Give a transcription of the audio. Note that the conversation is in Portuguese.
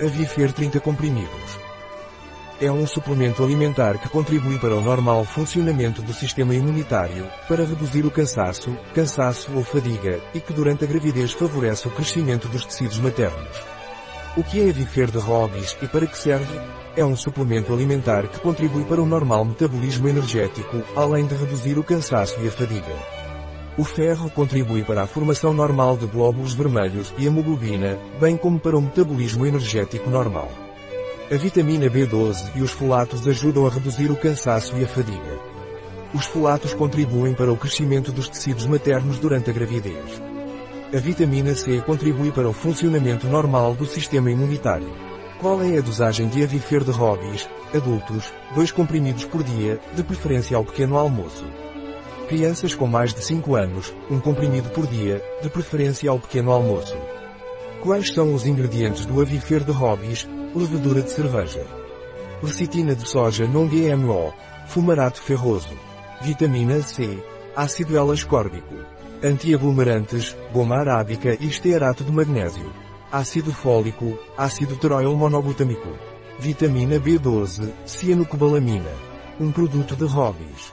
Avifer 30 comprimidos. É um suplemento alimentar que contribui para o normal funcionamento do sistema imunitário, para reduzir o cansaço, cansaço ou fadiga, e que durante a gravidez favorece o crescimento dos tecidos maternos. O que é Avifer de Hobbies e para que serve? É um suplemento alimentar que contribui para o normal metabolismo energético, além de reduzir o cansaço e a fadiga. O ferro contribui para a formação normal de glóbulos vermelhos e hemoglobina, bem como para o metabolismo energético normal. A vitamina B12 e os folatos ajudam a reduzir o cansaço e a fadiga. Os folatos contribuem para o crescimento dos tecidos maternos durante a gravidez. A vitamina C contribui para o funcionamento normal do sistema imunitário. Qual é a dosagem de Avifer de Hobbies, adultos, 2 comprimidos por dia, de preferência ao pequeno almoço? Crianças com mais de 5 anos, um comprimido por dia, de preferência ao pequeno almoço. Quais são os ingredientes do Avifer de Hobbies? Levedura de cerveja. Lecitina de soja não GMO. Fumarato ferroso. Vitamina C. Ácido L-ascórbico. Antiaglomerantes, goma arábica e estearato de magnésio. Ácido fólico, ácido teroil monobutâmico. Vitamina B12, cianocobalamina. Um produto de Hobbies.